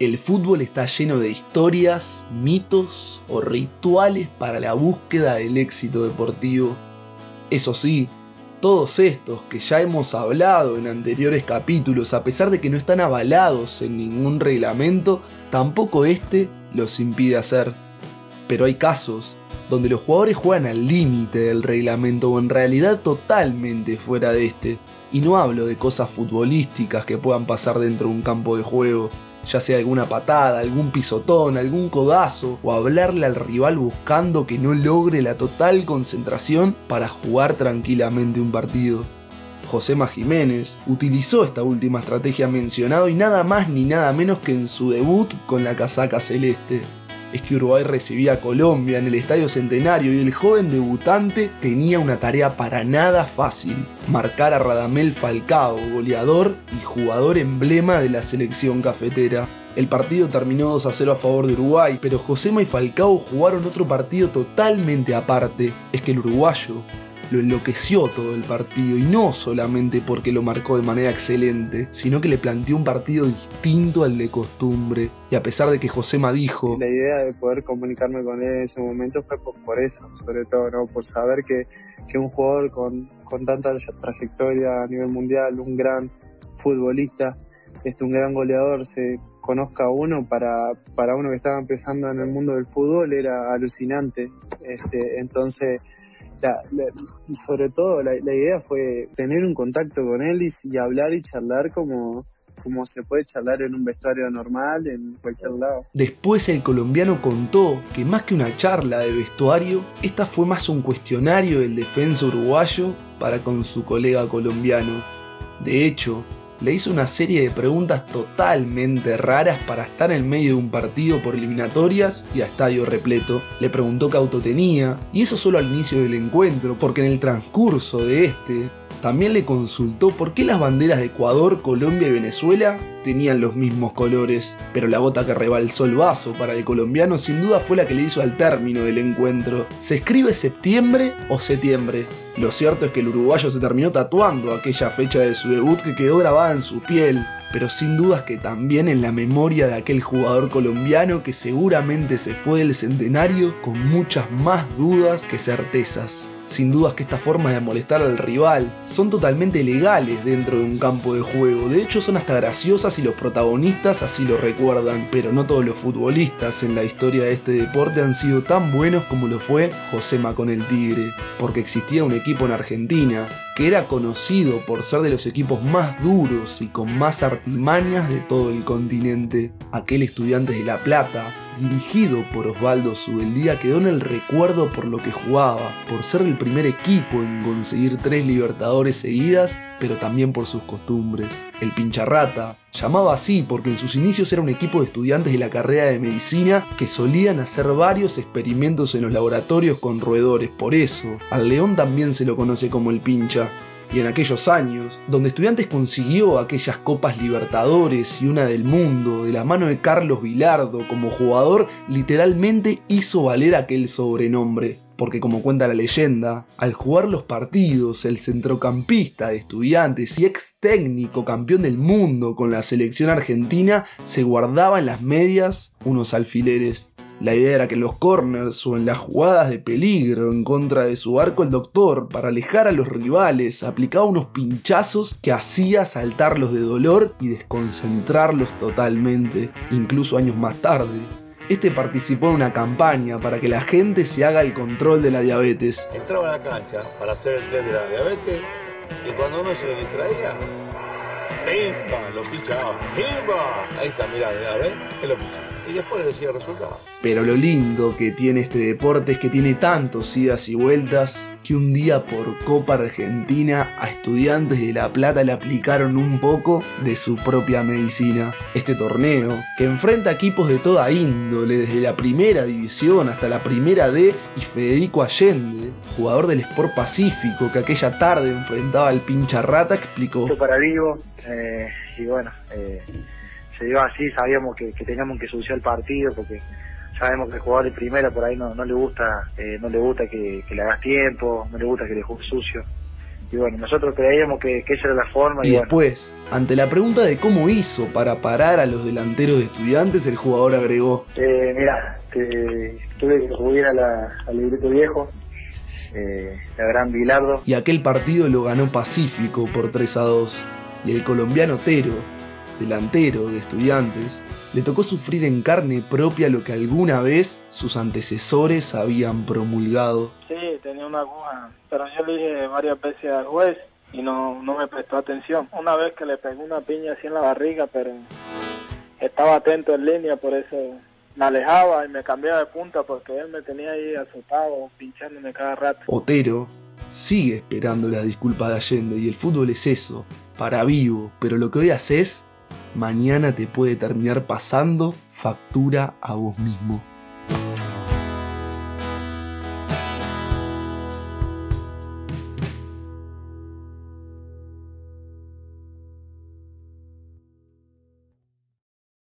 El fútbol está lleno de historias, mitos o rituales para la búsqueda del éxito deportivo. Eso sí, todos estos que ya hemos hablado en anteriores capítulos, a pesar de que no están avalados en ningún reglamento, tampoco este los impide hacer. Pero hay casos donde los jugadores juegan al límite del reglamento o en realidad totalmente fuera de este. Y no hablo de cosas futbolísticas que puedan pasar dentro de un campo de juego, ya sea alguna patada, algún pisotón, algún codazo, o hablarle al rival buscando que no logre la total concentración para jugar tranquilamente un partido. Josema Jiménez utilizó esta última estrategia mencionado y nada más ni nada menos que en su debut con la casaca celeste es que Uruguay recibía a Colombia en el Estadio Centenario y el joven debutante tenía una tarea para nada fácil, marcar a Radamel Falcao, goleador y jugador emblema de la selección cafetera. El partido terminó 2 a 0 a favor de Uruguay, pero Josema y Falcao jugaron otro partido totalmente aparte. Es que el uruguayo lo enloqueció todo el partido y no solamente porque lo marcó de manera excelente, sino que le planteó un partido distinto al de costumbre. Y a pesar de que Josema dijo... La idea de poder comunicarme con él en ese momento fue por, eso, sobre todo, ¿no? por saber que, que un jugador con, con tanta trayectoria a nivel mundial, un gran futbolista, este, un gran goleador, se conozca a uno para, para uno que estaba empezando en el mundo del fútbol era alucinante. Este, entonces sobre todo la, idea fue tener un contacto con él y, hablar y charlar como, como se puede charlar en un vestuario normal en cualquier lado. Después el colombiano contó que más que una charla de vestuario, esta fue más un cuestionario del defensa uruguayo para con su colega colombiano. De hecho, le hizo una serie de preguntas totalmente raras para estar en medio de un partido por eliminatorias y a estadio repleto. Le preguntó qué auto tenía, y eso solo al inicio del encuentro, porque en el transcurso de este, también le consultó por qué las banderas de Ecuador, Colombia y Venezuela tenían los mismos colores, pero la gota que rebalsó el vaso para el colombiano sin duda fue la que le hizo al término del encuentro. ¿Se escribe septiembre o septiembre? Lo cierto es que el uruguayo se terminó tatuando aquella fecha de su debut que quedó grabada en su piel, pero sin dudas que también en la memoria de aquel jugador colombiano que seguramente se fue del centenario con muchas más dudas que certezas. Sin dudas que estas formas de molestar al rival son totalmente legales dentro de un campo de juego, de hecho son hasta graciosas y los protagonistas así lo recuerdan, pero no todos los futbolistas en la historia de este deporte han sido tan buenos como lo fue Josema con el Tigre, porque existía un equipo en Argentina que era conocido por ser de los equipos más duros y con más artimañas de todo el continente, aquel estudiante de La Plata, dirigido por Osvaldo Subeldía, quedó en el recuerdo por lo que jugaba, por ser el primer equipo en conseguir tres Libertadores seguidas, pero también por sus costumbres. El Pincharrata, llamaba así porque en sus inicios era un equipo de estudiantes de la carrera de medicina que solían hacer varios experimentos en los laboratorios con roedores, por eso al león también se lo conoce como el Pincha y en aquellos años, donde Estudiantes consiguió aquellas Copas Libertadores y una del mundo de la mano de Carlos Vilardo como jugador, literalmente hizo valer aquel sobrenombre. Porque como cuenta la leyenda, al jugar los partidos, el centrocampista de estudiantes y ex técnico campeón del mundo con la selección argentina se guardaba en las medias unos alfileres la idea era que en los corners o en las jugadas de peligro en contra de su arco el doctor, para alejar a los rivales, aplicaba unos pinchazos que hacía saltarlos de dolor y desconcentrarlos totalmente, incluso años más tarde. Este participó en una campaña para que la gente se haga el control de la diabetes. Entraba a la cancha para hacer el test de la diabetes y cuando uno se distraía, ¡pimba! Lo pinchaba. ¡Pimba! Ahí está, mirá, ¿ves? Él lo pinchaba y después decía el resultado. Pero lo lindo que tiene este deporte es que tiene tantos idas y vueltas que un día por Copa Argentina a estudiantes de La Plata le aplicaron un poco de su propia medicina. Este torneo, que enfrenta equipos de toda índole, desde la primera división hasta la primera D, y Federico Allende, jugador del Sport Pacífico que aquella tarde enfrentaba al pincha rata, explicó. Para vivo, eh, y bueno, eh, se dio así, sabíamos que, teníamos que solucionar el partido porque sabemos que el jugador de primera por ahí no, no le gusta eh, no le gusta que, le hagas tiempo, no le gusta que le juegue sucio. bueno, nosotros creíamos que, esa era la forma. Y, después, ante la pregunta de cómo hizo para parar a los delanteros de estudiantes, el jugador agregó: eh, Mira, tuve que subir a la, al libreto viejo, eh, la gran Bilardo. Y aquel partido lo ganó Pacífico por 3 a 2. Y el colombiano Tero, delantero de estudiantes, le tocó sufrir en carne propia lo que alguna vez sus antecesores habían promulgado. Sí, tenía una aguja, pero yo le dije varias veces al juez y no, no me prestó atención. Una vez que le pegó una piña así en la barriga, pero estaba atento en línea, por eso me alejaba y me cambiaba de punta porque él me tenía ahí azotado, pinchándome cada rato. Otero sigue esperando las disculpas de Allende y el fútbol es eso, para vivo, pero lo que hoy haces, mañana te puede terminar pasando factura a vos mismo.